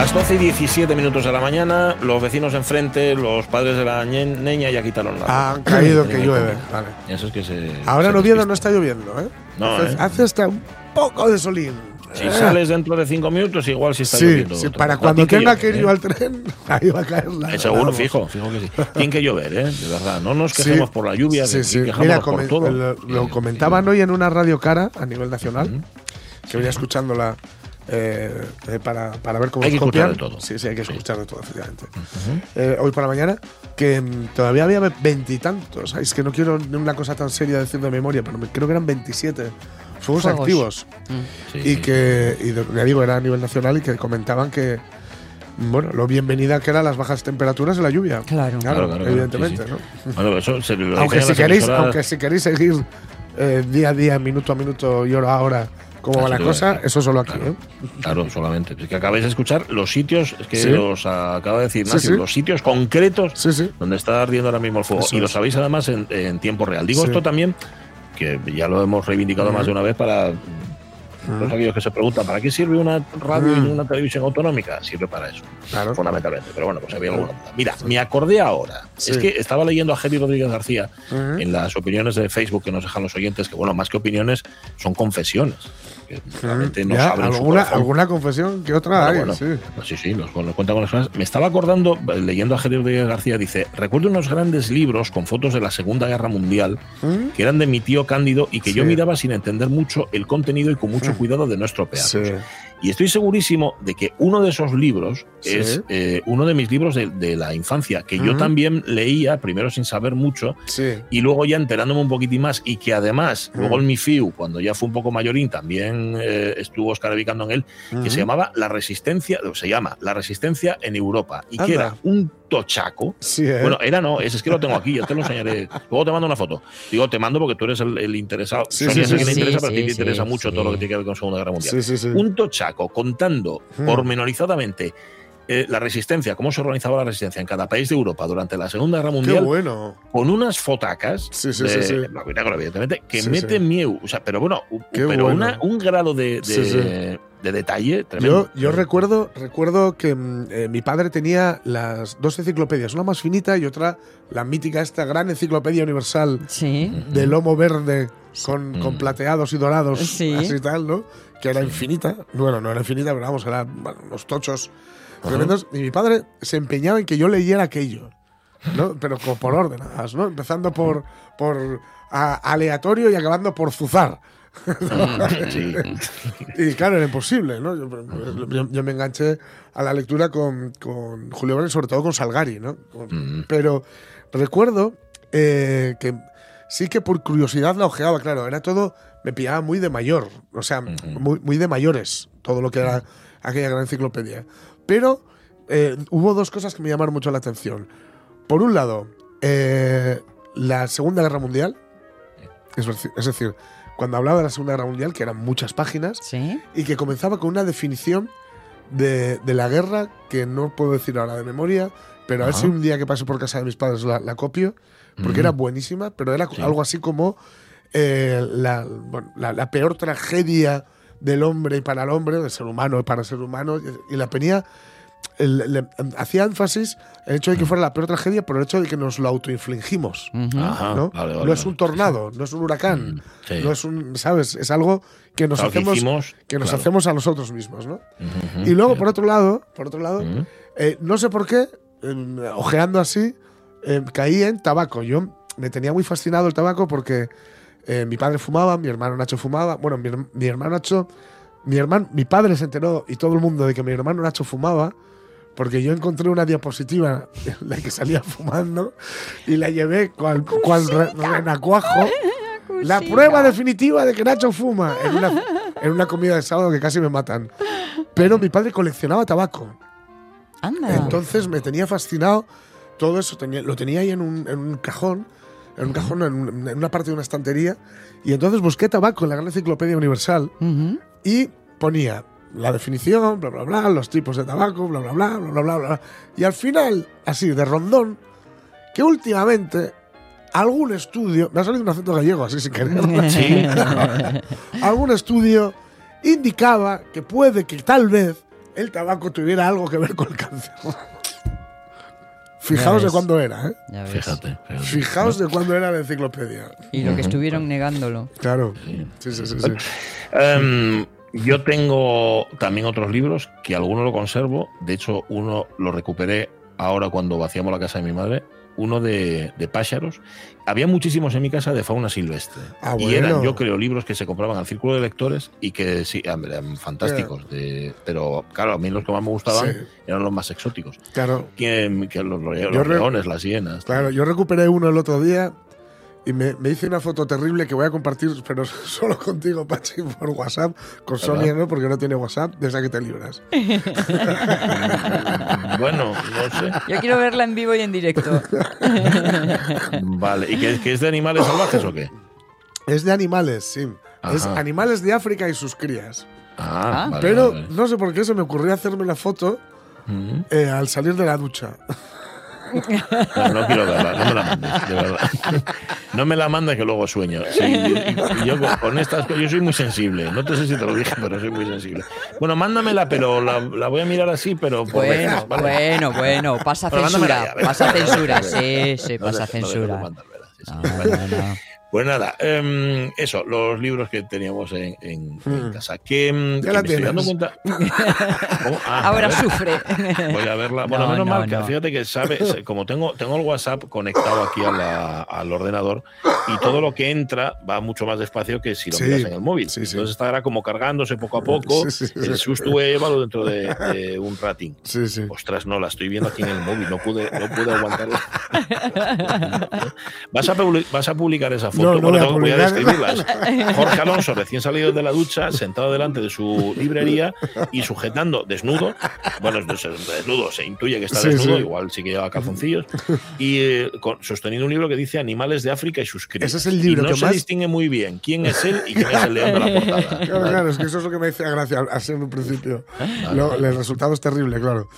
Las 12 y 17 minutos de la mañana, los vecinos enfrente, los padres de la niña ya quitaron la. Han caído que llueve. Vale. Eso es que se. Ahora se en Oviedo despista. no está lloviendo, ¿eh? No, hace, ¿eh? hace hasta un poco de solín. Si Eh. sales dentro de 5 minutos, igual si está Sí, lloviendo. sí, para cuando tenga que ir ¿eh? al tren, ahí va a caer la. Eh, seguro, vamos. fijo, fijo que sí. Tiene que llover, ¿eh? De verdad. No nos Sí. quejemos por la lluvia, Sí, Mira, por todo. lo, lo comentaban hoy en una radio cara a nivel nacional, que venía escuchándola eh, eh, para, para ver cómo Hay que escuchar de todo. Sí, sí, hay que escuchar de todo, efectivamente. Eh, hoy por la mañana, que mm, todavía había veintitantos. Ay, Es que no quiero ni una cosa tan seria decir de memoria, pero creo que eran 27 fuegos, Fuegos. activos. Sí, y sí. que, y ya digo, era a nivel nacional y que comentaban que, bueno, lo bienvenida que eran las bajas temperaturas y la lluvia. Claro. Claro, claro, claro, evidentemente, sí, ¿no? Bueno, eso se lo aunque si queréis, emisoras- aunque si queréis seguir eh, día a día, minuto a minuto y hora a hora cómo va la cosa, eso solo aquí. Claro. ¿eh? Claro, solamente. Es que acabáis de escuchar los sitios, es que Sí. los acaba de decir Sí, Ignacio, sí. los sitios concretos Sí, sí. donde está ardiendo ahora mismo el fuego. Eso y lo sabéis además en, en tiempo real. Digo Sí. esto también, que ya lo hemos reivindicado más de una vez para todos aquellos que se preguntan, ¿para qué sirve una radio y Mm. una televisión autonómica? Sirve para eso, Claro. fundamentalmente. Pero bueno, pues había alguna. Mira, me acordé ahora. Sí. Es que estaba leyendo a Jerry Rodríguez García en las opiniones de Facebook que nos dejan los oyentes, que bueno, más que opiniones, son confesiones. Realmente Ya, su alguna, alguna confesión que otra hay, bueno, sí. pues sí, sí, nos, nos cuenta con las cosas. Me estaba acordando, leyendo a Jerry Rodríguez García, dice, recuerdo unos grandes libros con fotos de la Segunda Guerra Mundial ¿Mm? que eran de mi tío Cándido y que yo miraba sin entender mucho el contenido y con mucho Mm. cuidado de no estropearlos. Sí. Y estoy segurísimo de que uno de esos libros Sí. es eh, uno de mis libros de, de la infancia, que yo también leía, primero sin saber mucho, Sí. y luego ya enterándome un poquitín más y que además luego el MIFIU, cuando ya fue un poco mayorín, también eh, estuvo escarabicando en él, que se llamaba La Resistencia, o se llama La Resistencia en Europa, y que era un tochaco. Sí, ¿eh? Bueno, era no, es, es que lo tengo aquí, ya te lo enseñaré. Luego te mando una foto. Digo, te mando porque tú eres el, el interesado. Sí, Sonia sí, sí, que interesa, pero a ti te interesa sí, mucho sí. todo lo que tiene que ver con Segunda Guerra Mundial. sí, sí, sí. Un tochaco contando Hmm. pormenorizadamente eh, la resistencia, cómo se organizaba la resistencia en cada país de Europa durante la Segunda Guerra Qué Mundial, bueno. con unas fotacas Sí, sí, de sí, evidentemente, que Sí, mete sí. miedo. O sea, pero bueno, Qué pero bueno. una- un grado de, de, Sí, sí. De detalle tremendo. Yo, yo recuerdo, recuerdo que mm, eh, mi padre tenía las dos enciclopedias, una más finita y otra la mítica, esta gran enciclopedia universal Sí. de lomo verde con, con Mm. plateados y dorados, Sí. así y tal, ¿no? Que era infinita. Bueno, no era infinita, pero vamos, eran bueno, unos tochos tremendos. Y mi padre se empeñaba en que yo leyera aquello, ¿no? Pero como por orden, además, ¿no? Empezando por, por a- aleatorio y acabando por zuzar. Y claro, era imposible, ¿no? Yo, yo- yo me enganché a la lectura con, con Julio Verne, sobre todo con Salgari, ¿no? Con-. Pero recuerdo eh, que sí que por curiosidad la ojeaba, claro, era todo, me pillaba muy de mayor, o sea, muy, muy de mayores, todo lo que era aquella gran enciclopedia. Pero eh, hubo dos cosas que me llamaron mucho la atención. Por un lado, eh, la Segunda Guerra Mundial, es decir, cuando hablaba de la Segunda Guerra Mundial, que eran muchas páginas, Sí. y que comenzaba con una definición de, de la guerra que no puedo decir ahora de memoria, pero a ver Ajá. si un día que pase por casa de mis padres la, la copio, porque Ujú. era buenísima, pero era Sí. algo así como eh, la, bueno, la- la peor tragedia del hombre y para el hombre, del ser humano y para el ser humano, y, y la ponía el- le- hacía énfasis el hecho de que fuera la peor tragedia por el hecho de que nos lo autoinfligimos. Ajá, ¿no? vale, vale, no es un tornado, no es un huracán, Mm, sí. no es un, ¿sabes? Es algo que nos Claro, que hacemos hicimos, que nos claro. hacemos a nosotros mismos, ¿no? Y luego sí. por otro lado, por otro lado, Ujú. eh, no sé por qué, eh, ojeando así, eh, caí en tabaco. Yo me tenía muy fascinado el tabaco porque eh, mi padre fumaba, mi hermano Nacho fumaba. Bueno, mi hermano Nacho, mi hermano, mi padre se enteró y todo el mundo de que mi hermano Nacho fumaba. Porque yo encontré una diapositiva en la que salía fumando y la llevé cual, cual re- renacuajo. La prueba definitiva de que Nacho fuma en una, en una comida de sábado que casi me matan. Pero mi padre coleccionaba tabaco. Anda. Entonces me tenía fascinado todo eso. Tenía, lo tenía ahí en un, en un cajón, en un cajón, en, un- en una parte de una estantería. Y entonces busqué tabaco en la Gran Enciclopedia Universal Ujú. y ponía la definición, bla, bla, bla, los tipos de tabaco, bla, bla, bla, bla, bla, bla, bla. Y al final, así, de rondón, que últimamente algún estudio, me ha salido un acento gallego así sin querer, Sí. algún estudio indicaba que puede que tal vez el tabaco tuviera algo que ver con el cáncer. Fijaos de cuándo era, ¿eh? Ya ves. Fíjate. fíjate. Fijaos de cuándo era la enciclopedia. Y lo que estuvieron negándolo. Claro. Sí, sí, sí. sí. Em, yo tengo también otros libros que alguno lo conservo. De hecho, uno lo recuperé ahora cuando vaciamos la casa de mi madre. Uno de, de pájaros. Había muchísimos en mi casa de fauna silvestre. Ah, Y bueno. eran, yo creo, libros que se compraban al círculo de lectores y que sí, eran fantásticos. de- pero claro, a mí los que más me gustaban Sí. eran los más exóticos. Claro, Que, que los, leones, las hienas. claro. Yo recuperé uno el otro día y me, me hice una foto terrible que voy a compartir, pero solo contigo, Pachi, por WhatsApp. Con Sonia, ¿no? Porque no tiene WhatsApp, de esa que te libras. Bueno, no sé. Yo quiero verla en vivo y en directo. Vale. ¿Y que, que es de animales salvajes o qué? Es de animales, sí. Es animales de África y sus crías. Ah, Ah. vale, Pero vale, no sé por qué se me ocurrió hacerme la foto eh, al salir de la ducha. No, no quiero verla, no me la mandes, de verdad. No me la mandes que luego sueño. Sí, yo con- estas cosas, yo soy muy sensible. No te sé si te lo dije, pero soy muy sensible. Bueno, mándamela, pero la, la voy a mirar así, pero por Bueno, ¿vale? bueno, bueno. Pasa censura. ya. Pasa censura. Sí, sí, pasa no censura. No, no, no. Pues nada, em, eso, los libros que teníamos en, en- en Mm. casa. Que, em, Ya que la estoy dando tienes. cuenta. ¿Cómo? Ah, Ahora a sufre. Voy a verla. Bueno, No, menos no, mal que no. fíjate que sabe, como tengo, tengo el WhatsApp conectado aquí a la- al ordenador y todo lo que entra va mucho más despacio que si lo Sí, miras en el móvil. sí, sí. Entonces estará como cargándose poco a poco. El susto llevarlo dentro de, de un ratín. Sí, sí. Ostras, no, la estoy viendo aquí en el móvil, no pude, no pude aguantarlo. ¿Vas a, vas a publicar esa foto? No, no Bueno, voy a voy a describirlas. Jorge Alonso, recién salido de la ducha, sentado delante de su librería y sujetando desnudo, bueno, desnudo, se intuye que está Sí, desnudo, sí. igual sí que lleva calzoncillos, y eh, con- sosteniendo un libro que dice Animales de África y sus crías. Ese es el libro y no que se más- distingue muy bien quién es él y quién es el león de la portada. Claro, Vale. claro, es que eso es lo que me dice gracia así en un principio. Lo- el resultado es terrible, claro.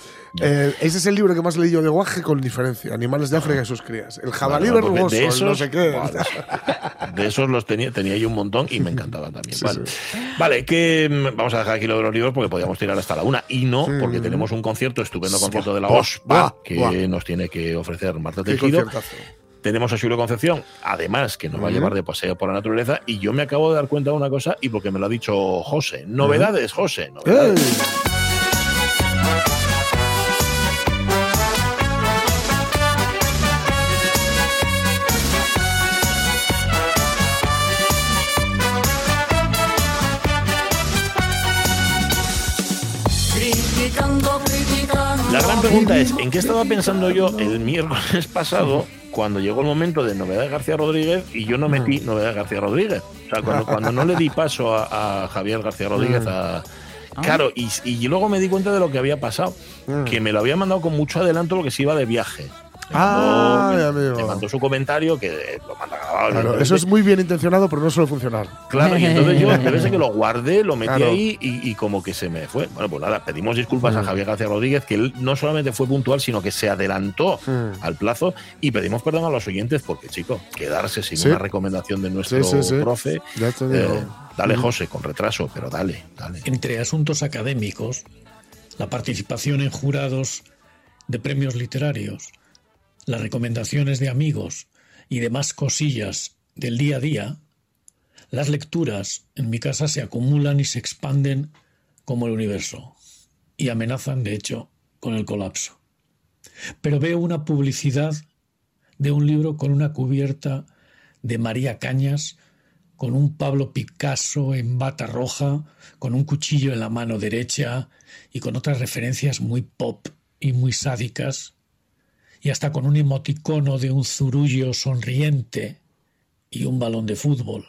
Eh, ese es el libro que más leí yo de guaje con diferencia: Animales de África y sus crías. El jabalí Vale, porque verrugoso, de el esos, no sé qué. vale. De esos los tenía, tenía yo un montón y me encantaba también. Sí, vale, vale que mm, vamos a dejar aquí lo de los libros porque podíamos tirar hasta la una. Y no, Sí. porque tenemos un concierto, estupendo concierto de la OSPA que buah. nos tiene que ofrecer Marta Tejido. Tenemos a Julio Concepción, además, que nos va a llevar de paseo por la naturaleza. Y yo me acabo de dar cuenta de una cosa, y porque me lo ha dicho José. Novedades, José. Novedades. Pregunta es, ¿en qué estaba pensando yo el miércoles pasado cuando llegó el momento de Novedad García Rodríguez y yo no metí Novedad García Rodríguez? O sea, cuando, cuando no le di paso a, a Javier García Rodríguez a... Claro, y, y luego me di cuenta de lo que había pasado, Mm. que me lo había mandado con mucho adelanto lo que se iba de viaje. Ah, mandó- amigo. mandó su comentario que lo manda grabado. Claro, eso es muy bien intencionado, pero no suele funcionar. Claro, y entonces yo debe ser que lo guardé, lo metí Claro. ahí y, y como que se me fue. Bueno, pues nada, pedimos disculpas a. Javier García Rodríguez, que él no solamente fue puntual, sino que se adelantó Mm. al plazo y pedimos perdón a los oyentes porque, chico, quedarse sin Sí. una recomendación de nuestro Sí, sí, sí. profe. Ya te eh, dale, Mm. José, con retraso, pero dale, dale. Entre asuntos académicos, la participación en jurados de premios literarios, las recomendaciones de amigos y demás cosillas del día a día, las lecturas en mi casa se acumulan y se expanden como el universo y amenazan, de hecho, con el colapso. Pero veo una publicidad de un libro con una cubierta de María Cañas, con un Pablo Picasso en bata roja, con un cuchillo en la mano derecha y con otras referencias muy pop y muy sádicas, y hasta con un emoticono de un zurullo sonriente y un balón de fútbol.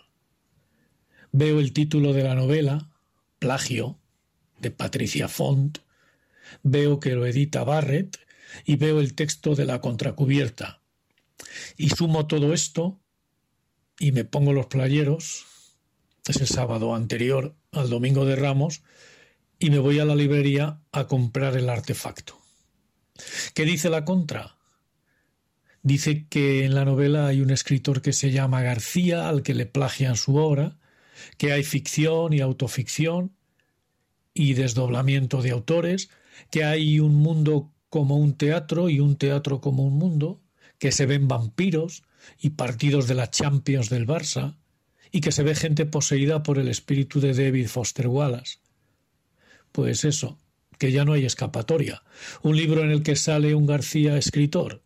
Veo el título de la novela, Plagio, de Patricia Font, veo que lo edita Barrett y veo el texto de la contracubierta. Y sumo todo esto y me pongo los playeros, es el sábado anterior al domingo de Ramos, y me voy a la librería a comprar el artefacto. ¿Qué dice la contra? Dice que en la novela hay un escritor que se llama García, al que le plagian su obra, que hay ficción y autoficción y desdoblamiento de autores, que hay un mundo como un teatro y un teatro como un mundo, que se ven vampiros y partidos de la Champions del Barça, y que se ve gente poseída por el espíritu de David Foster Wallace. Pues eso, que ya no hay escapatoria. Un libro en el que sale un García escritor,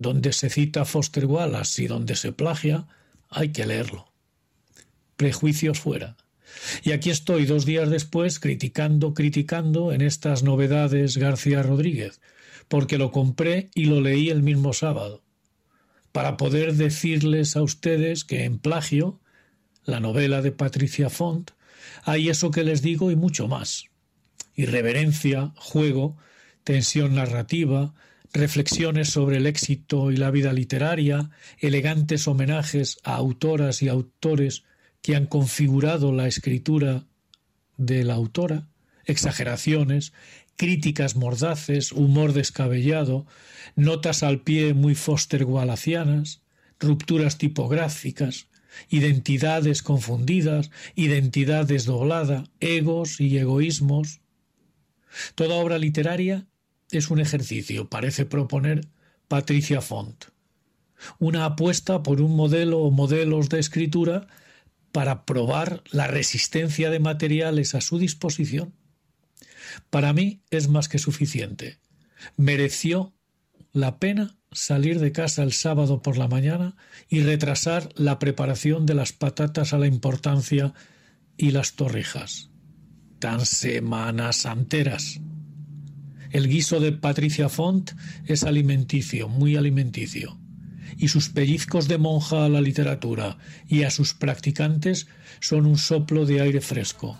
donde se cita Foster Wallace y donde se plagia, hay que leerlo. Prejuicios fuera. Y aquí estoy dos días después criticando, criticando en estas novedades García Rodríguez, porque lo compré y lo leí el mismo sábado, para poder decirles a ustedes que en plagio, la novela de Patricia Font, hay eso que les digo y mucho más. Irreverencia, juego, tensión narrativa, reflexiones sobre el éxito y la vida literaria, elegantes homenajes a autoras y autores que han configurado la escritura de la autora, exageraciones, críticas mordaces, humor descabellado, notas al pie muy Foster Wallacianas, rupturas tipográficas, identidades confundidas, identidad desdoblada, egos y egoísmos. Toda obra literaria es un ejercicio, parece proponer Patricia Font, una apuesta por un modelo o modelos de escritura para probar la resistencia de materiales a su disposición. Para mí es más que suficiente. Mereció la pena salir de casa el sábado por la mañana y retrasar la preparación de las patatas a la importancia y las torrijas. Tan semanas enteras. El guiso de Patricia Font es alimenticio, muy alimenticio y sus pellizcos de monja a la literatura y a sus practicantes son un soplo de aire fresco.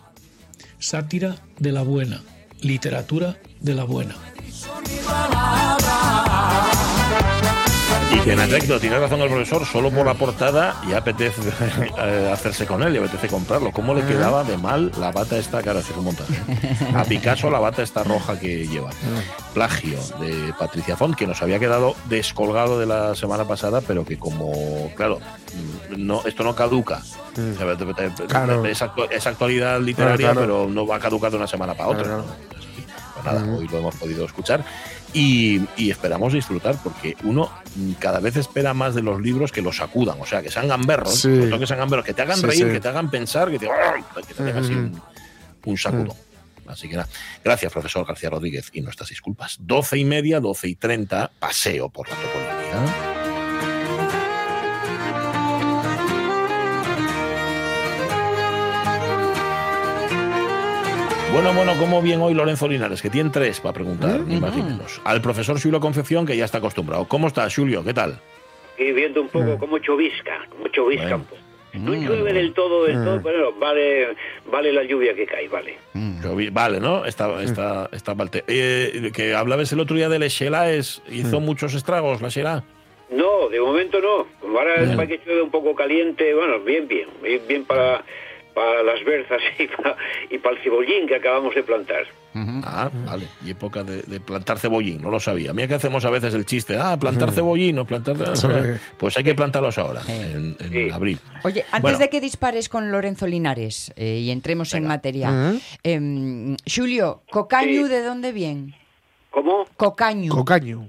Sátira de la buena, literatura de la buena. Y que en efecto, tiene razón el profesor, solo por la portada ya apetece eh, hacerse con él y apetece comprarlo. ¿Cómo le quedaba de mal la bata esta cara? Se un montaje. A Picasso la bata esta roja que lleva. Plagio de Patricia Font, que nos había quedado descolgado de la semana pasada, pero que como, claro, no, esto no caduca. Claro. Es, actu- es actualidad literaria, Claro, claro. pero no va a caducar de una semana para otra. Claro, Pues nada, hoy lo hemos podido escuchar y, y esperamos disfrutar porque uno mm, cada vez espera más de los libros que los sacudan, o sea, que sean gamberros, Sí. que sean gamberros, que te hagan Sí, reír, sí. que te hagan pensar, que te, que te así un, un sacudón. Así que nada, gracias profesor García Rodríguez y nuestras disculpas. 12 y media, 12 y 30, paseo por la toponimia. Bueno, bueno, ¿cómo bien hoy Lorenzo Linares? Que tiene tres para preguntar, ni más ni menos. Al profesor Julio Concepción, que ya está acostumbrado. ¿Cómo está, Julio? ¿Qué tal? Y viendo un poco como chovisca, como chovisca Bueno. un poco. No llueve del todo, del todo, pero vale, vale la lluvia que cae, vale. Vale, ¿no? Está, está, está Valte. Eh, que hablabas el otro día de la es, hizo muchos estragos la Shela. No, de momento no. Como ahora es para que llueve un poco caliente, bueno, bien, bien, bien, bien para, para las berzas y para y pa el cebollín que acabamos de plantar. Ah, vale. Y época de, de plantar cebollín, no lo sabía. Mira que hacemos a veces el chiste, ah, plantar cebollín o plantar... Pues hay que plantarlos ahora, en, en Sí. abril. Oye, antes Bueno. de que dispares con Lorenzo Linares eh, y entremos en materia, em, Julio, ¿cocañu Sí. de dónde viene? ¿Cómo? Cocañu, Cocaño.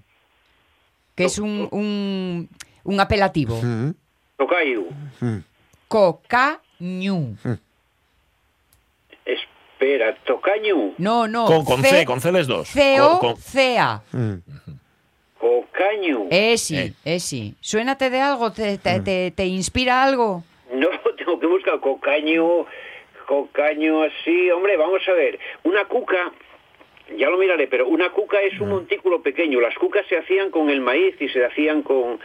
que es un, un, un apelativo. Tocayo. Cocañu. Espera, tocaño. No, no. Con, con C, con C les dos. Con- con- C-O-C-A. Cocaño. Esi, Eh. esi. ¿Suénate de algo? ¿Te, te, te- te inspira algo? No, tengo que buscar cocaño, cocaño así. Hombre, vamos a ver. Una cuca, ya lo miraré, pero una cuca es un montículo pequeño. Las cucas se hacían con el maíz y se hacían con,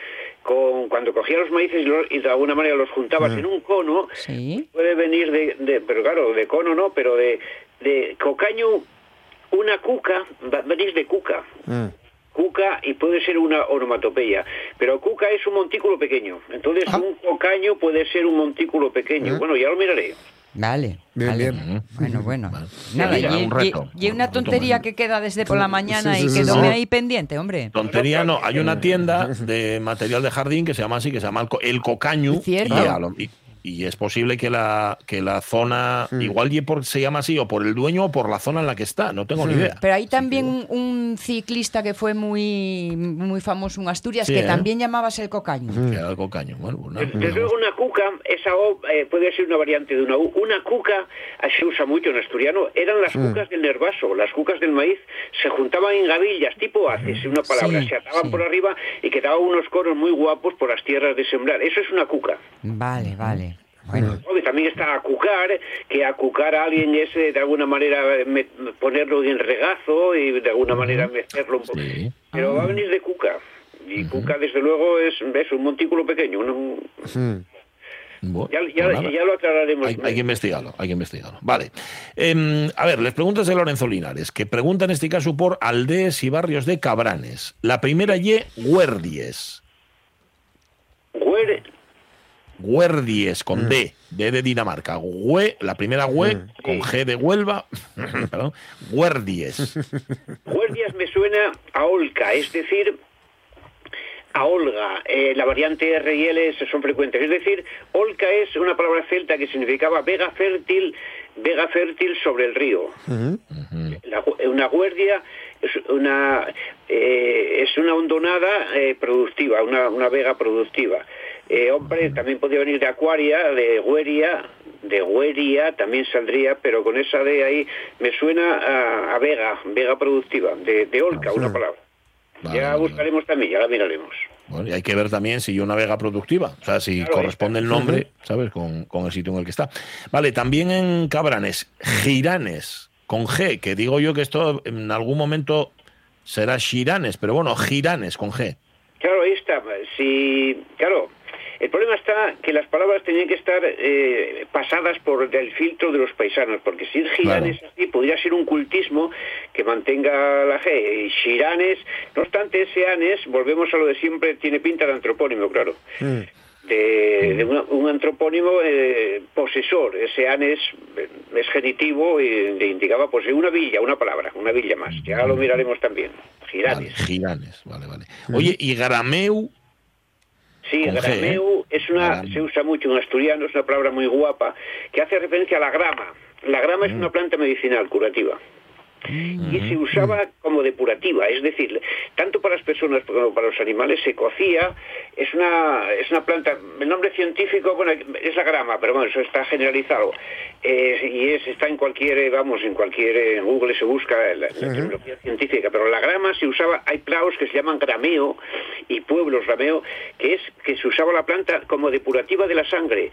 con cuando cogías los maíces y, los- y de alguna manera los juntabas en un cono. Sí. Puede venir de, de- pero claro, de cono no, pero de, de cocaño, una cuca, va- venís de cuca. Mm. Cuca y puede ser una onomatopeya, pero cuca es un montículo pequeño, entonces Ah. un cocaño puede ser un montículo pequeño. Bueno, ya lo miraré. Vale. Bien, vale. bien. Bueno, bueno. Vale. Nada, y, un reto, y- y un una tontería que queda desde por la mañana Sí, sí, y sí, quedóme sí. ahí pendiente, hombre. Tontería no, hay una tienda de material de jardín que se llama así, que se llama el, co- el cocañu. Cierto. Y, y- es posible que la, que la zona, igual y por, se llama así, o por el dueño o por la zona en la que está, no tengo ni idea. Pero hay también un, un ciclista que fue muy, muy famoso en Asturias Sí, que ¿eh? también llamabas el cocaño. Era el cocaño. Bueno, pues nada. Des- Desde luego una cuca, esa O eh, puede ser una variante de una U. Una cuca, se usa mucho en asturiano, eran las cucas del nervaso, las cucas del maíz, se juntaban en gavillas, tipo haces, una palabra, Sí, se ataban sí. por arriba y quedaban unos coros muy guapos por las tierras de sembrar. Eso es una cuca. Vale, vale. Bueno, también está acucar, que acucar a alguien es de alguna manera eh, me- ponerlo en regazo y de alguna manera mecerlo un poco. Sí. Pero va a venir de cuca. Y cuca, desde luego, es, es un montículo pequeño. Bueno, ya, ya- pues ya lo aclararemos. Hay, hay que investigarlo, hay que investigarlo. Vale. Em, a ver, les preguntas de Lorenzo Linares, que pregunta en este caso por aldeas y barrios de Cabranes. La primera Y, Guerdies. Güer- Guerdies con D, D de Dinamarca. Hue, la primera Hue con G de Huelva. Perdón. Guerdies. Guardias me suena a Olca, es decir, a Olga. Eh, la variante R y L son frecuentes. Es decir, Olca es una palabra celta que significaba vega fértil, vega fértil sobre el río. La una guardia es una eh, es una hondonada eh, productiva, una, una vega productiva. Eh, hombre, también podría venir de acuaria, de gueria, de gueria también saldría, pero con esa de ahí me suena a, a vega, vega productiva, de, de olca, una palabra. Vale, ya vale, buscaremos también, ya la miraremos. Bueno, y hay que ver también si una vega productiva, o sea, si Claro, corresponde el nombre, ¿sabes? Con, con el sitio en el que está. Vale, también en Cabranes, Giranes, con G, que digo yo que esto en algún momento será Giranes, pero bueno, Giranes con G. Claro, ahí está. Si, claro, el problema está que las palabras tenían que estar eh, pasadas por el filtro de los paisanos, porque si giranes así podría ser un cultismo que mantenga la G. Y shiranes, no obstante, ese anes, volvemos a lo de siempre, tiene pinta de antropónimo, claro. De, de una- un antropónimo eh, posesor, ese anes eh, es genitivo y le indicaba pues una villa, una palabra, una villa más. Ya lo miraremos también. Vale, Giranes. Giranes, vale, vale. Oye, y Garameu, Sí, Con G, grameu es una, se usa mucho en asturiano, es una palabra muy guapa, que hace referencia a la grama. La grama es una planta medicinal curativa. Y se usaba como depurativa, es decir, tanto para las personas como para los animales se cocía, es una, es una planta, el nombre científico, bueno, es la grama, pero bueno, eso está generalizado. Eh, y es, está en cualquier, vamos, en cualquier, en Google se busca la, la terminología científica, pero la grama se usaba, hay praos que se llaman grameo y pueblos grameo, que es que se usaba la planta como depurativa de la sangre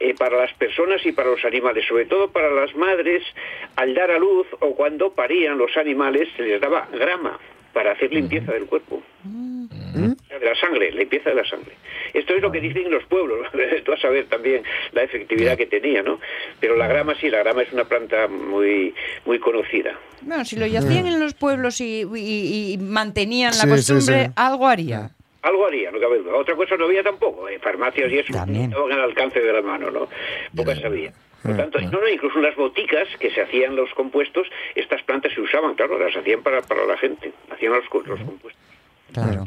eh, para las personas y para los animales, sobre todo para las madres, al dar a luz o cuando parían los animales, se les daba grama para hacer limpieza del cuerpo. De la sangre, limpieza de la sangre. Esto es lo que dicen los pueblos. Tú a saber también la efectividad que tenía, ¿no? Pero la grama sí, la grama es una planta muy muy conocida. bueno, si lo hacían en los pueblos y, y- y mantenían la Sí, sí, costumbre, sí. algo haría. Algo haría, no cabe duda. Otra cosa no había tampoco. eh, farmacias y eso También. estaban al alcance de la mano, ¿no? Pocas sabía. Por tanto, no, no, incluso en las boticas que se hacían los compuestos, estas plantas se usaban, claro, las hacían para, para la gente, hacían los, co- los compuestos. Claro.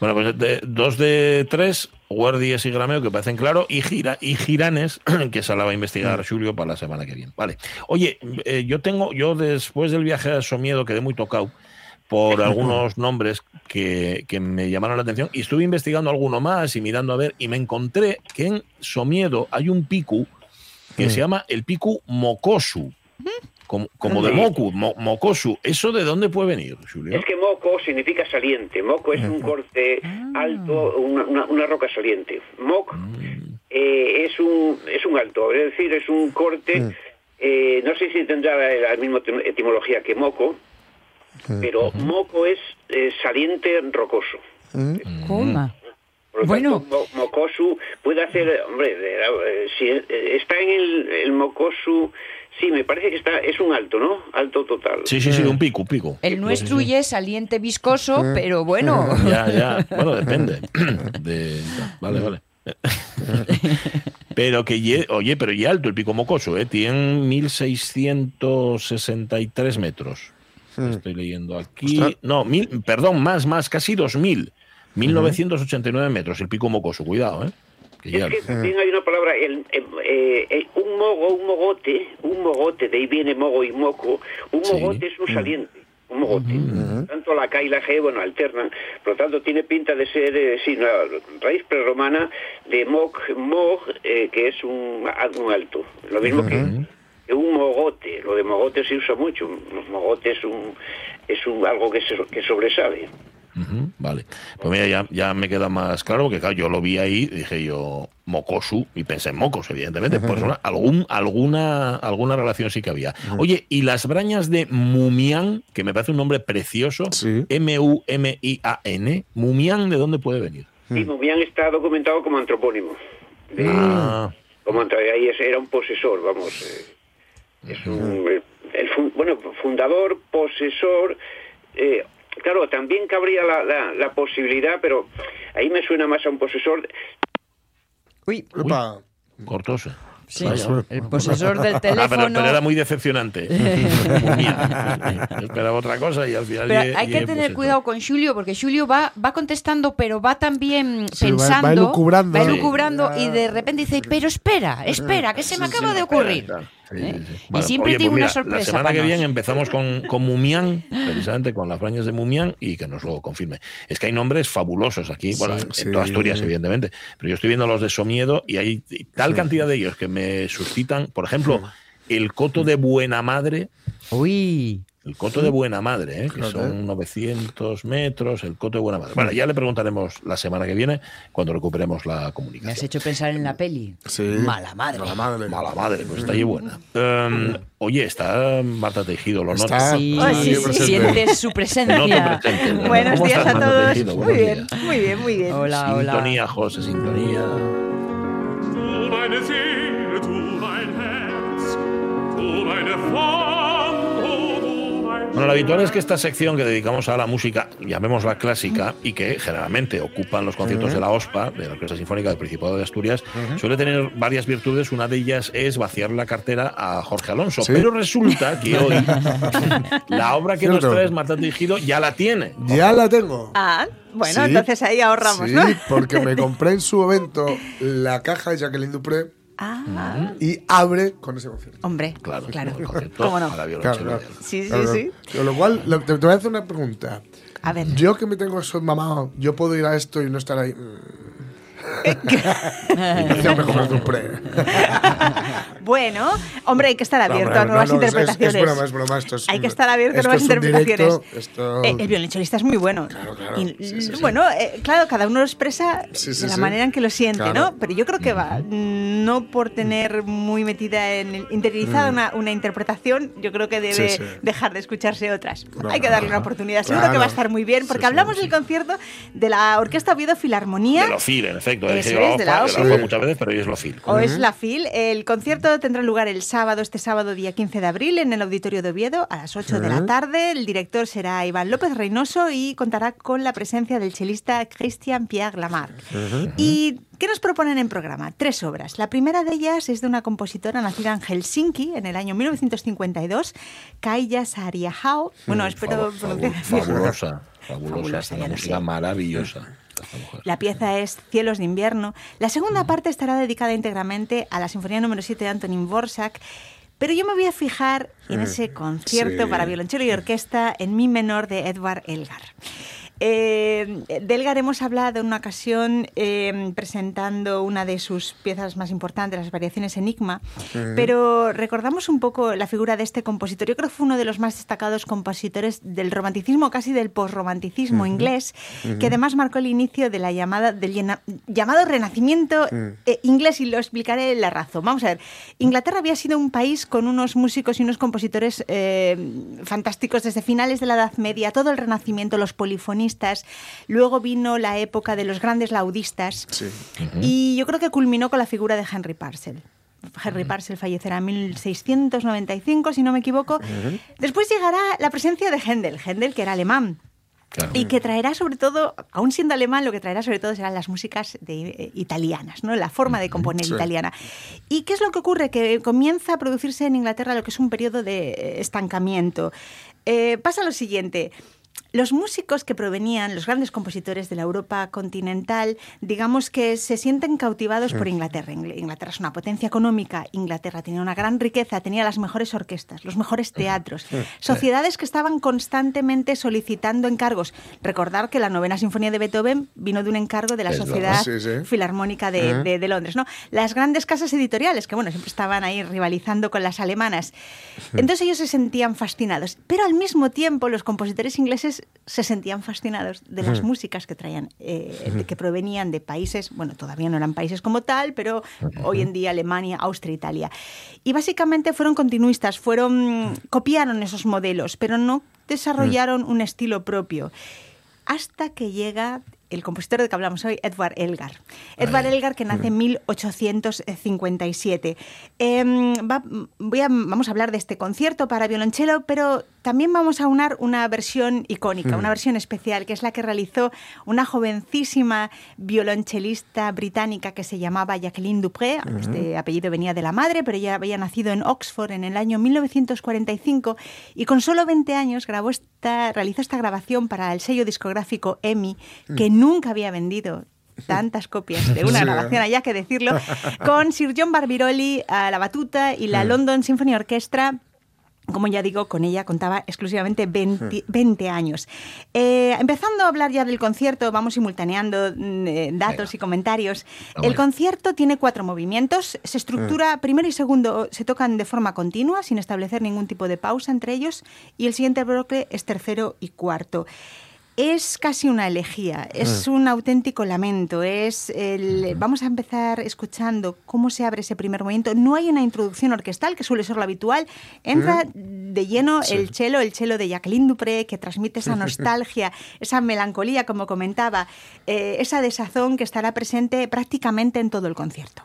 Bueno, pues de- dos de tres, Guardias y Grameo, que parecen claro, y, gira, y Giranes, que se la va a investigar Julio para la semana que viene. Vale. Oye, eh, yo tengo, yo después del viaje a Somiedo quedé muy tocado por algunos nombres que, que me llamaron la atención y estuve investigando alguno más y mirando a ver y me encontré que en Somiedo hay un picu que se llama el picu mocosu, como, como de moku, mo- mocosu. ¿Eso de dónde puede venir, Julio? Es que moco significa saliente. Moco es un corte alto, una, una- una roca saliente. Moc eh, es un es un alto, es decir, es un corte. eh, no sé si tendrá la, la misma etim- etimología que moco, pero moco es eh, saliente rocoso. Coma. Por lo Bueno. tanto, mo- mocosu puede hacer, hombre, eh, si eh, está en el, el mocosu, sí, me parece que está es un alto, ¿no? Alto total. Sí, sí, sí, un pico, un pico. El nuestro ya es saliente viscoso, pero bueno. Ya, ya. Bueno, depende. De- Vale, vale. Pero que, ye- oye, pero y alto el pico mocoso, ¿eh? Tiene 1663 metros. Estoy leyendo aquí. Ostras. No, mil, perdón, más, más, casi 2000. 1989 metros el pico mocoso, cuidado, ¿eh? Que ya- Es que también hay una palabra, el, eh, eh, eh, un mogo, un mogote, un mogote, de ahí viene mogo y moco, un Sí. mogote es un saliente, un mogote. Tanto la K y la G, bueno, alternan, por lo tanto tiene pinta de ser, eh, sí, una raíz prerromana de mog, mog, eh, que es un, un alto, lo mismo que, que un mogote, lo de mogote se usa mucho, un mogote es un, es un algo que, se- que sobresale. Vale. Pues mira, ya, ya me queda más claro, porque claro, yo lo vi ahí, dije yo, Mocosu, y pensé en mocos, evidentemente, pues una- algún, alguna, alguna relación sí que había. Oye, y las brañas de Mumián, que me parece un nombre precioso, Sí. M-U-M-I-A-N, Mumián, ¿de dónde puede venir? Y Mumián está documentado como antropónimo. De- Ah, como entre ahí era un posesor, vamos. eh, es un, el, el fun- bueno, fundador, posesor. eh, claro, también cabría la, la, la posibilidad, pero ahí me suena más a un posesor. Uy, Epa. cortóse. sí, Vaya. el posesor del Ah, teléfono. pero, pero era muy decepcionante. Esperaba otra cosa y al final. Pero hay que tener pues, cuidado con Julio, porque Julio va, va contestando, pero va también Sí, va- va pensando, elucubrando. va Sí. elucubrando, y de Ah. repente dice, pero espera, espera, que se me acaba de ocurrir. Sí, ¿Eh? sí, sí. Y siempre oye, tiene pues una sorpresa. La semana que viene empezamos con, con Mumián, precisamente con las brañas de Mumián, y que nos lo confirme. Es que hay nombres fabulosos aquí, bueno, en, toda Asturias, evidentemente, pero yo estoy viendo los de Somiedo y hay tal cantidad de ellos que me suscitan, por ejemplo, el coto de Buena Madre. Uy, El coto de Buena Madre, ¿eh? que son 900 metros, el coto de Buena Madre. Bueno, ya le preguntaremos la semana que viene cuando recuperemos la me has comunicación. hecho pensar en la peli. Sí. Mala madre. Mala madre. Mala madre, pues está ahí buena. Em, oye, está Marta Tejido, lo noto. Está- Sí, Ah, sí, sí, sientes su presencia. Noto presente. ¿no? Buenos ¿Cómo días estás, a todos. Tejido? Muy Buenos bien, días. muy bien, muy bien. Hola, hola. Sintonía, José, sintonía. Du meine Seele, du mein Herz, du meine Bueno, lo habitual es que esta sección que dedicamos a la música, llamémosla clásica, y que generalmente ocupan los conciertos de la OSPA, de la Orquesta Sinfónica del Principado de Asturias, suele tener varias virtudes. Una de ellas es vaciar la cartera a Jorge Alonso. Sí. Pero resulta que hoy la obra que nos Cierto. traes, Marta Tejido, ya la tiene. Ya la tengo. Ah, bueno, Sí. entonces ahí ahorramos, sí, ¿no? porque me compré en su evento la caja de Jacqueline Dupré Ah, y abre con ese concierto. hombre, Claro, claro. ¿Cómo no? Claro, claro. Sí, sí, Claro, sí. Con lo cual, lo- te, te voy a hacer una pregunta. A ver. Yo que me tengo eso mamado, ¿yo puedo ir a esto y no estar ahí? Mm. Bueno, hombre, hay que estar abierto hombre, a nuevas no, no, es- es- interpretaciones. es broma, es broma, esto es hay un- que estar abierto a nuevas interpretaciones. directo, esto- Eh, el violonchelista es muy bueno. Claro, claro, Y, sí, sí, sí. Bueno, eh, claro, cada uno lo expresa Sí, sí, de la sí. manera en que lo siente, Claro. ¿no? Pero yo creo que va, mm, no por tener muy metida en el- interiorizada una, una interpretación, yo creo que debe Mm. Sí, sí. dejar de escucharse otras. Hay que darle una oportunidad. Seguro Claro. que va a estar muy bien, porque hablamos sí. del concierto de la Orquesta Oviedo Filarmonía. De lo FIL, en efecto. Eso es, la de la la OFA muchas veces, pero hoy es lo FIL. O es la FIL. El concierto tendrá lugar el sábado, este sábado, día 15 de abril, en el Auditorio de Oviedo, a las 8 de la tarde. El director será Iván López Reynoso y contará con la presencia del chelista Christian Pierre Lamarck. ¿Y qué nos proponen en programa? Tres obras. La primera de ellas es de una compositora nacida en Helsinki en el año 1952, Kaija Saariaho. Bueno, espero Fabu- pronunciar fabu- Fabulosa, fabulosa, Fabulosa, una música maravillosa. La pieza es Cielos de invierno. La segunda parte estará dedicada íntegramente a la Sinfonía número 7 de Antonín Dvorak. Pero yo me voy a fijar en ese concierto sí. para violonchelo y orquesta en mi menor de Edvard Elgar. Eh, de Elgar hemos hablado en una ocasión eh, presentando una de sus piezas más importantes, las variaciones Enigma, pero recordamos un poco la figura de este compositor. Yo creo que fue uno de los más destacados compositores del romanticismo, casi del posromanticismo inglés, que además marcó el inicio de la llamada, del llena- llamado renacimiento eh, inglés y lo explicaré la razón. Vamos a ver, Inglaterra había sido un país con unos músicos y unos compositores eh, fantásticos desde finales de la Edad Media, todo el renacimiento, los polifonistas, luego vino la época de los grandes laudistas y yo creo que culminó con la figura de Henry Parcel. Henry Parcel fallecerá en 1695, si no me equivoco. Después llegará la presencia de Händel, Händel que era alemán. Claro. Y que traerá sobre todo, aún siendo alemán, lo que traerá sobre todo serán las músicas de, eh, italianas, ¿no? la forma de componer Sí. italiana. ¿Y qué es lo que ocurre? Que comienza a producirse en Inglaterra lo que es un periodo de eh, estancamiento. Eh, pasa lo siguiente. Los músicos que provenían, los grandes compositores de la Europa continental, digamos que se sienten cautivados por Inglaterra. Ingl- Inglaterra es una potencia económica, Inglaterra tenía una gran riqueza, tenía las mejores orquestas, los mejores teatros, sociedades que estaban constantemente solicitando encargos. Recordar que la novena sinfonía de Beethoven vino de un encargo de la Es Sociedad sí. Filarmónica de, de- de Londres. ¿no? Las grandes casas editoriales, que bueno, siempre estaban ahí rivalizando con las alemanas. Entonces ellos se sentían fascinados. Pero al mismo tiempo los compositores ingleses se sentían fascinados de las músicas que traían, eh, de- que provenían de países, bueno, todavía no eran países como tal, pero hoy en día Alemania, Austria, Italia. Y básicamente fueron continuistas, fueron copiaron esos modelos, pero no desarrollaron un estilo propio. Hasta que llega el compositor del que hablamos hoy, Edward Elgar. Edward Elgar, que nace en 1857. Em, va- voy a- vamos a hablar de este concierto para violonchelo, pero también vamos a unar una versión icónica, una versión especial, que es la que realizó una jovencísima violonchelista británica que se llamaba Jacqueline Dupré. Este apellido venía de la madre, pero ella había nacido en Oxford en el año 1945 y con solo 20 años grabó esta, realizó esta grabación para el sello discográfico EMI, que nunca había vendido tantas copias de una Sí. grabación allá que decirlo, con Sir John Barbirolli a la batuta y la London Symphony Orchestra como ya digo, con ella contaba exclusivamente 20, 20 años. Eh, empezando a hablar ya del concierto, vamos simultaneando mm, eh, datos Venga. y comentarios. Vamos El concierto tiene cuatro movimientos. Se estructura, primero y segundo se tocan de forma continua, sin establecer ningún tipo de pausa entre ellos, y el siguiente bloque es tercero y cuarto. Es casi una elegía, es un auténtico lamento. Es el, vamos a empezar escuchando cómo se abre ese primer movimiento. No hay una introducción orquestal, que suele ser lo habitual. Entra de lleno el cello, el cello de Jacqueline Dupré, que transmite esa nostalgia, esa melancolía, como comentaba, eh, esa desazón que estará presente prácticamente en todo el concierto.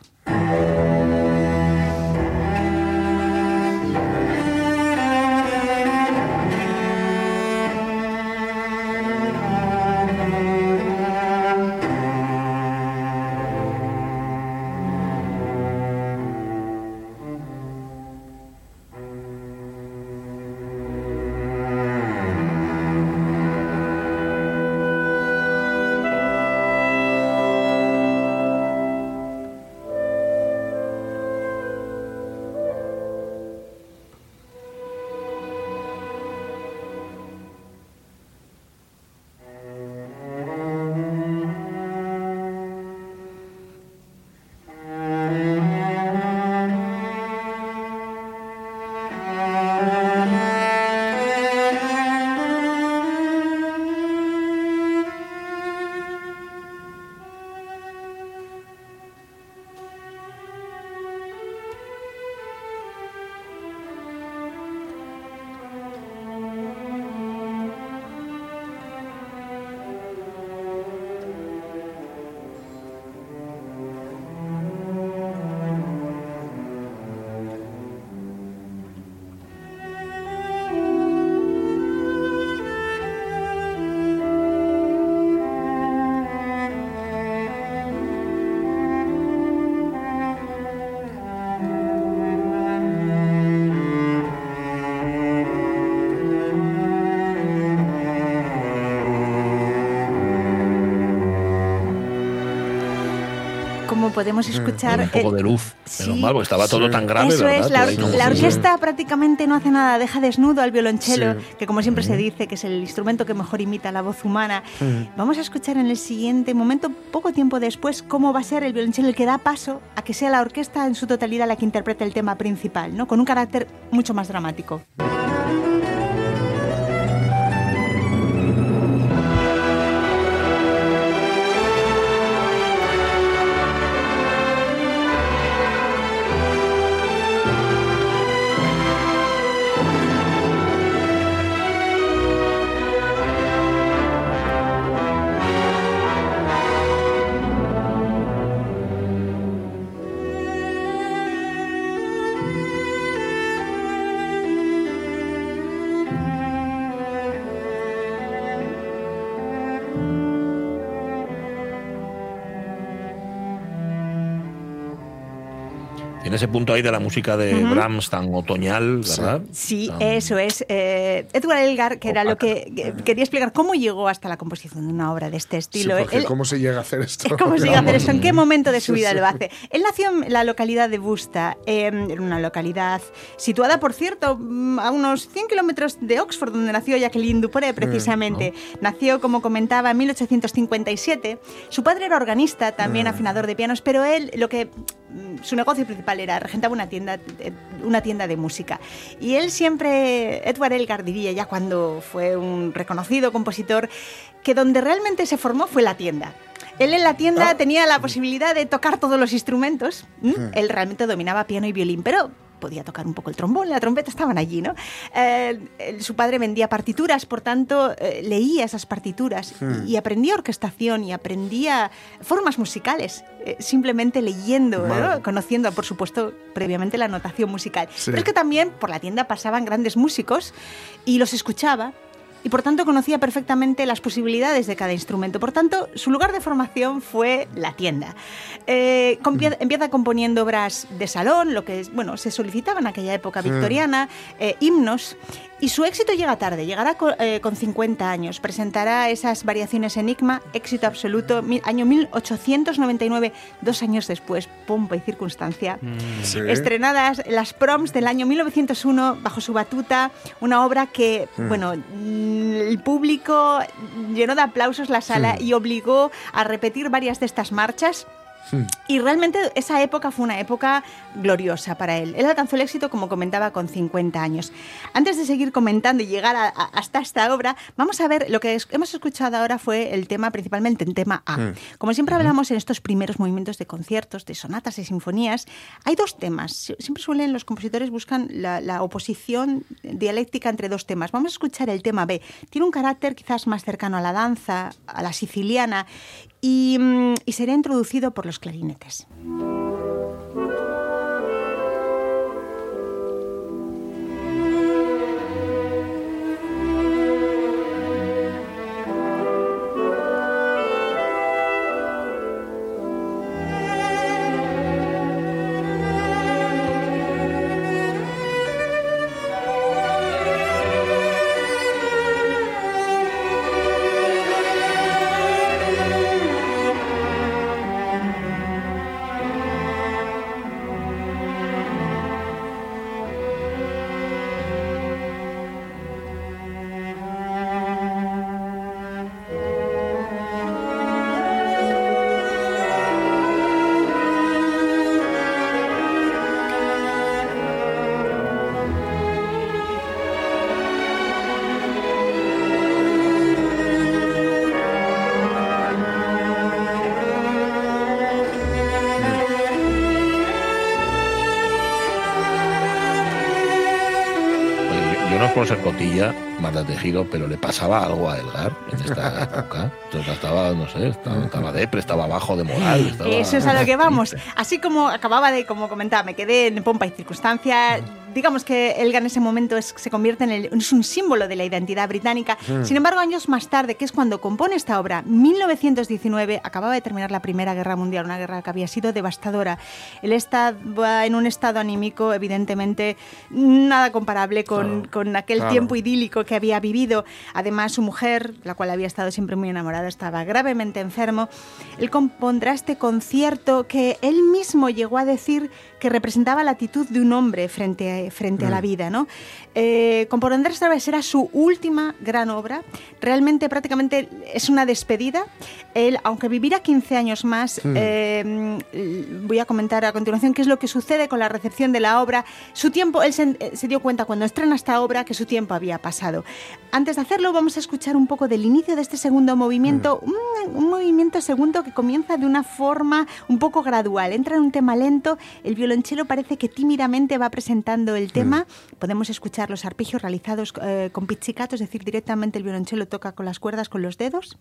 Podemos escuchar. un poco de luz. Menos sí. mal, porque estaba todo tan grave, Eso ¿verdad? es, la, or- orquesta prácticamente no hace nada, deja desnudo al violonchelo, Sí. que como siempre se dice que es el instrumento que mejor imita la voz humana. Vamos a escuchar en el siguiente momento, poco tiempo después, cómo va a ser el violonchelo el que da paso a que sea la orquesta en su totalidad la que interprete el tema principal, ¿no? con un carácter mucho más dramático. Ese punto ahí de la música de Brahms tan otoñal, ¿verdad? Sí, Tan- eso es. Eh, Edward Elgar, que era lo que, que quería explicar cómo llegó hasta la composición de una obra de este Sí, estilo. porque Él- ¿Cómo se llega a hacer esto? ¿Cómo se llega a hacer eso? ¿En qué momento de su Sí, vida sí. lo hace? Él nació en la localidad de Busta, eh, en una localidad situada, por cierto, mm, a unos 100 kilómetros de Oxford, donde nació Jacqueline Dupré, precisamente. Nació, como comentaba, en 1857. Su padre era organista, también afinador de pianos, pero él lo que su negocio principal era regentaba una tienda, eh, una tienda de música. Y él siempre, Edward Elgar diría ya cuando fue un reconocido compositor, que donde realmente se formó fue la tienda. Él en la tienda tenía la posibilidad de tocar todos los instrumentos. ¿m? Él realmente dominaba piano y violín, pero podía tocar un poco el trombón, la trompeta, estaban allí, ¿no? Eh, su padre vendía partituras, por tanto, eh, leía esas partituras y, y aprendía orquestación y aprendía formas musicales, eh, simplemente leyendo, ¿no? Conociendo, por supuesto, previamente la notación musical. Sí. Pero es que también por la tienda pasaban grandes músicos y los escuchaba y por tanto conocía perfectamente las posibilidades de cada instrumento. Por tanto, su lugar de formación fue la tienda. Eh, empieza componiendo obras de salón, lo que es, bueno, se solicitaba en aquella época victoriana, eh, himnos, y su éxito llega tarde, llegará eh, con 50 años, presentará esas variaciones Enigma, éxito absoluto, mi- año 1899, dos años después, pompa y circunstancia. Sí. Estrenadas las proms del año 1901 bajo su batuta, una obra que, bueno, mm, el público llenó de aplausos la sala y obligó a repetir varias de estas marchas. Y realmente esa época fue una época gloriosa para él. Él alcanzó el éxito, como comentaba, con 50 años. Antes de seguir comentando y llegar a- a- hasta esta obra, vamos a ver, lo que es- hemos escuchado ahora fue el tema, principalmente en tema A. Como siempre hablamos en estos primeros movimientos de conciertos, de sonatas y sinfonías, hay dos temas. Sie- Siempre suelen, los compositores buscan la, la oposición dialéctica entre dos temas. Vamos a escuchar el tema B. Tiene un carácter quizás más cercano a la danza, a la siciliana, y, mm, y será introducido por los clarinetes. Yo, no es por ser cotilla, más de tejido, pero le pasaba algo a Elgar en esta época. Entonces estaba, no sé, estaba, estaba depre, estaba bajo de moral. estaba- Eso es a lo que vamos. Así como acababa de, como comentaba, me quedé en pompa y circunstancia. Digamos que Elga en ese momento es, se convierte en el- es un símbolo de la identidad británica. Sin embargo, años más tarde, que es cuando compone esta obra, 1919, acababa de terminar la Primera Guerra Mundial, una guerra que había sido devastadora. Él estaba en un estado anímico, evidentemente, nada comparable con, Claro, con aquel claro. tiempo idílico que había vivido. Además, su mujer, la cual había estado siempre muy enamorada, estaba gravemente enfermo. Él compondrá este concierto que él mismo llegó a decir que representaba la actitud de un hombre frente a, frente a la vida. ¿no? Eh, compondrá esta obra será su última gran obra. Realmente, prácticamente es una despedida. Él, aunque vivirá 15 años más, eh, voy a comentar a continuación qué es lo que sucede con la recepción de la obra. Su tiempo, él se, eh, se dio cuenta cuando estrena esta obra que su tiempo había pasado. Antes de hacerlo, vamos a escuchar un poco del inicio de este segundo movimiento, un, un movimiento segundo que comienza de una forma un poco gradual. Entra en un tema lento, el violonchelo parece que tímidamente va presentando el tema. Podemos escuchar los arpegios realizados eh, con pizzicato, es decir, directamente el violonchelo toca con las cuerdas con los dedos.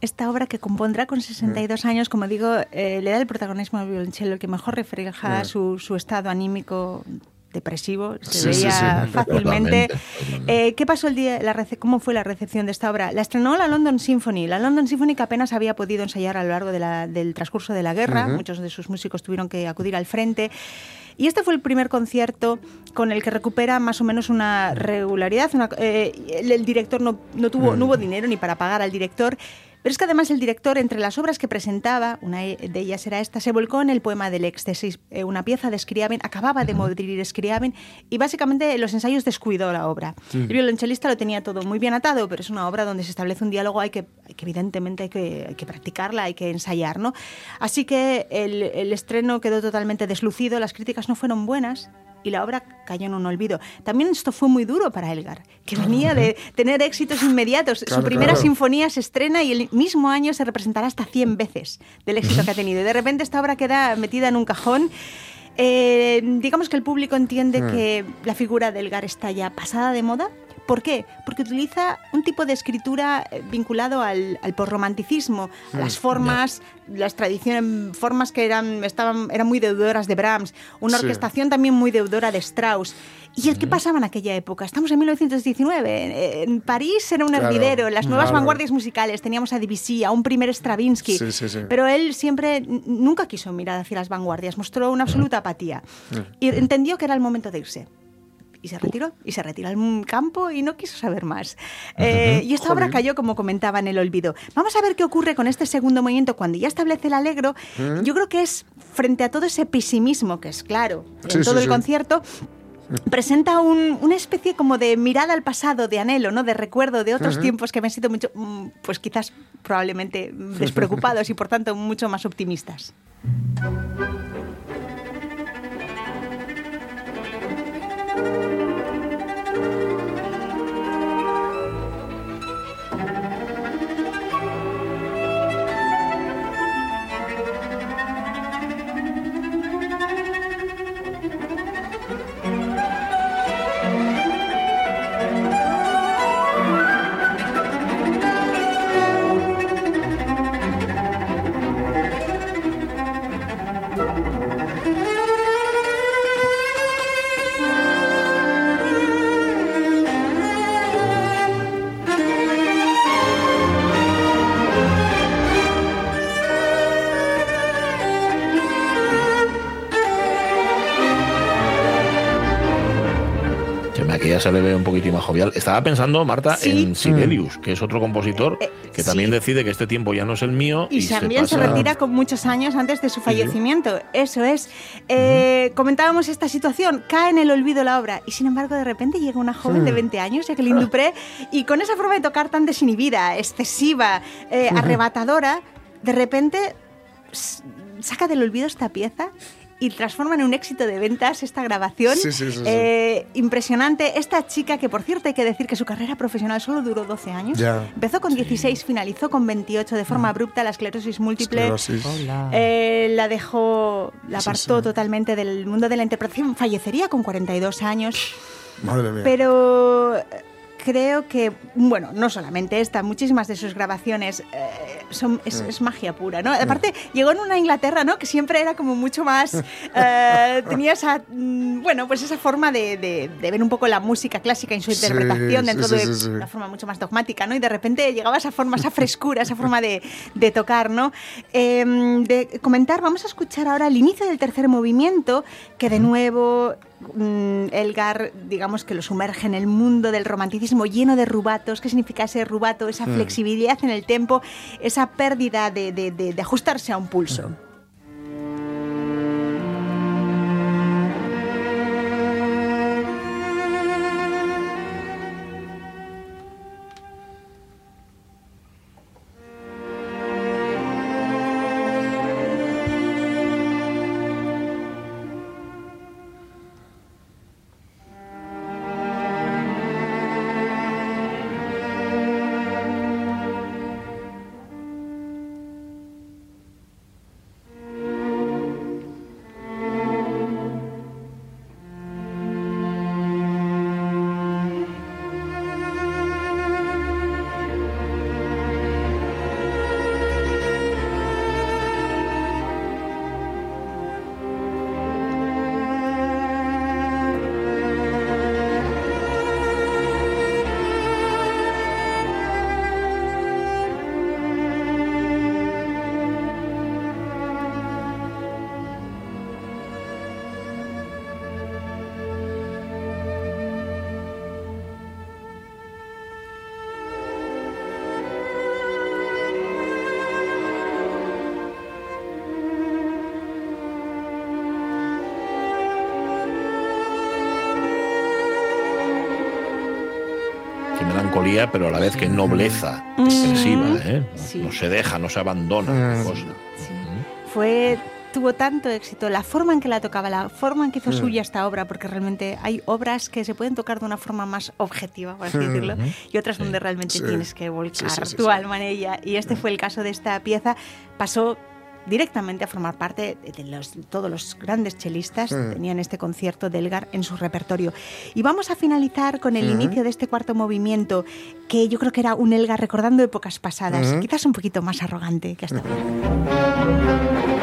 Esta obra que compondrá con 62 años, como digo, eh, le da el protagonismo al violonchelo, el que mejor refleja su, su estado anímico depresivo, se Sí, sí, veía sí. fácilmente. Totalmente, Eh, ¿Qué pasó el día, la cómo fue la recepción de esta obra? La estrenó la London Symphony. La London Symphony que apenas había podido ensayar a lo largo de la- del transcurso de la guerra. Muchos de sus músicos tuvieron que acudir al frente. Y este fue el primer concierto con el que recupera más o menos una regularidad. una- eh, el, el director no, no tuvo, no hubo dinero ni para pagar al director. Pero es que además el director, entre las obras que presentaba, una de ellas era esta, se volcó en el poema del éxtasis, eh, una pieza de Scriabin, acababa de morir Scriabin, y básicamente en los ensayos descuidó la obra. El violonchelista lo tenía todo muy bien atado, pero es una obra donde se establece un diálogo, hay que, evidentemente hay que, hay que practicarla, hay que ensayar, ¿no? Así que el, el estreno quedó totalmente deslucido, las críticas no fueron buenas, y la obra cayó en un olvido. También esto fue muy duro para Elgar, que venía de tener éxitos inmediatos. Claro, Su primera claro. sinfonía se estrena y el mismo año se representará hasta 100 veces del éxito que ha tenido. Y de repente esta obra queda metida en un cajón. Eh, digamos que el público entiende que la figura de Elgar está ya pasada de moda. ¿Por qué? Porque utiliza un tipo de escritura eh, vinculado al, al posromanticismo, a las formas, las tradiciones, formas que eran, estaban, eran muy deudoras de Brahms, una Sí. orquestación también muy deudora de Strauss. ¿Y el qué pasaba en aquella época? Estamos en 1919. En, en París era un Claro, hervidero, las nuevas claro. vanguardias musicales. Teníamos a Debussy, a un primer Stravinsky. Sí, sí, sí. Pero él siempre, nunca quiso mirar hacia las vanguardias, mostró una absoluta apatía. Y entendió que era el momento de irse y se retiró. Y se retiró al campo y no quiso saber más. Eh, y esta obra cayó, como comentaba, en el olvido. Vamos a ver qué ocurre con este segundo movimiento cuando ya establece el alegro. Uh -huh. Yo creo que es frente a todo ese pesimismo que es claro en todo el concierto presenta una especie como de mirada al pasado, de anhelo, ¿no? De recuerdo de otros tiempos que me han sido mucho, mm, pues quizás probablemente despreocupados y por tanto mucho más optimistas. Estaba pensando, Marta, Sí. en Sibelius, que es otro compositor Eh, que sí. también decide que este tiempo ya no es el mío y, Y, también se, pasa- retira con muchos años antes de su fallecimiento. Eso es. Eh, Comentábamos esta situación, cae en el olvido la obra y sin embargo de repente llega una joven de 20 años, Jacqueline Dupré, y con esa forma de tocar tan desinhibida, excesiva, eh, arrebatadora, de repente saca del olvido esta pieza y transforma en un éxito de ventas esta grabación. Sí, sí, sí, sí. Eh, impresionante. Esta chica, que por cierto hay que decir que su carrera profesional solo duró 12 años, Ya. empezó con 16, finalizó con 28 de forma abrupta la esclerosis múltiple. Esclerosis. Hola. Eh, la dejó, la apartó sí. totalmente del mundo de la interpretación. Fallecería con 42 años, Madre mía. pero creo que, bueno, no solamente esta, muchísimas de sus grabaciones eh, son, es, es magia pura, ¿no? Aparte, llegó en una Inglaterra, ¿no? Que siempre era como mucho más, eh, tenía esa, mm, bueno, pues esa forma de, de- de ver un poco la música clásica en su interpretación sí, dentro sí, de sí, una forma mucho más dogmática, ¿no? Y de repente llegaba esa forma, esa frescura, esa forma de, de tocar, ¿no? Eh, de comentar, vamos a escuchar ahora el inicio del tercer movimiento, que de nuevo mm, Elgar, digamos que lo sumerge en el mundo del romanticismo lleno de rubatos. ¿Qué significa ese rubato? Esa flexibilidad en el tempo, esa pérdida de, de- de- de ajustarse a un pulso. Pero a la vez que nobleza expresiva, ¿eh? Sí. No se deja, no se abandona. Cosa. Sí. Fue tuvo tanto éxito la forma en que la tocaba, la forma en que hizo suya esta obra, porque realmente hay obras que se pueden tocar de una forma más objetiva, por así decirlo, y otras donde realmente Sí. tienes que volcar Sí, sí, sí, tu sí. alma en ella. Y este fue el caso de esta pieza. Pasó directamente a formar parte de los, todos los grandes chelistas tenían este concierto de Elgar en su repertorio. Y vamos a finalizar con el inicio de este cuarto movimiento, que yo creo que era un Elgar recordando épocas pasadas, quizás un poquito más arrogante que hasta ahora. Que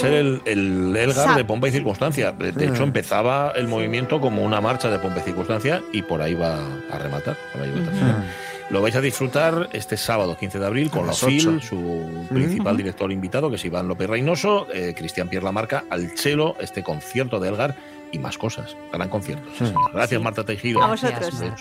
ser el, el Elgar Sa- de pompa y circunstancia. De de hecho, empezaba el movimiento como una marcha de pompa y circunstancia y por ahí va a rematar. va a. Lo vais a disfrutar este sábado 15 de abril con la FIL, su principal director invitado, que es Iván López Reynoso, eh, Cristian Pierre Lamarca, al chelo, este concierto de Elgar y más cosas. Gran concierto. sí. Gracias, Marta Tejido. A vosotros. Gracias,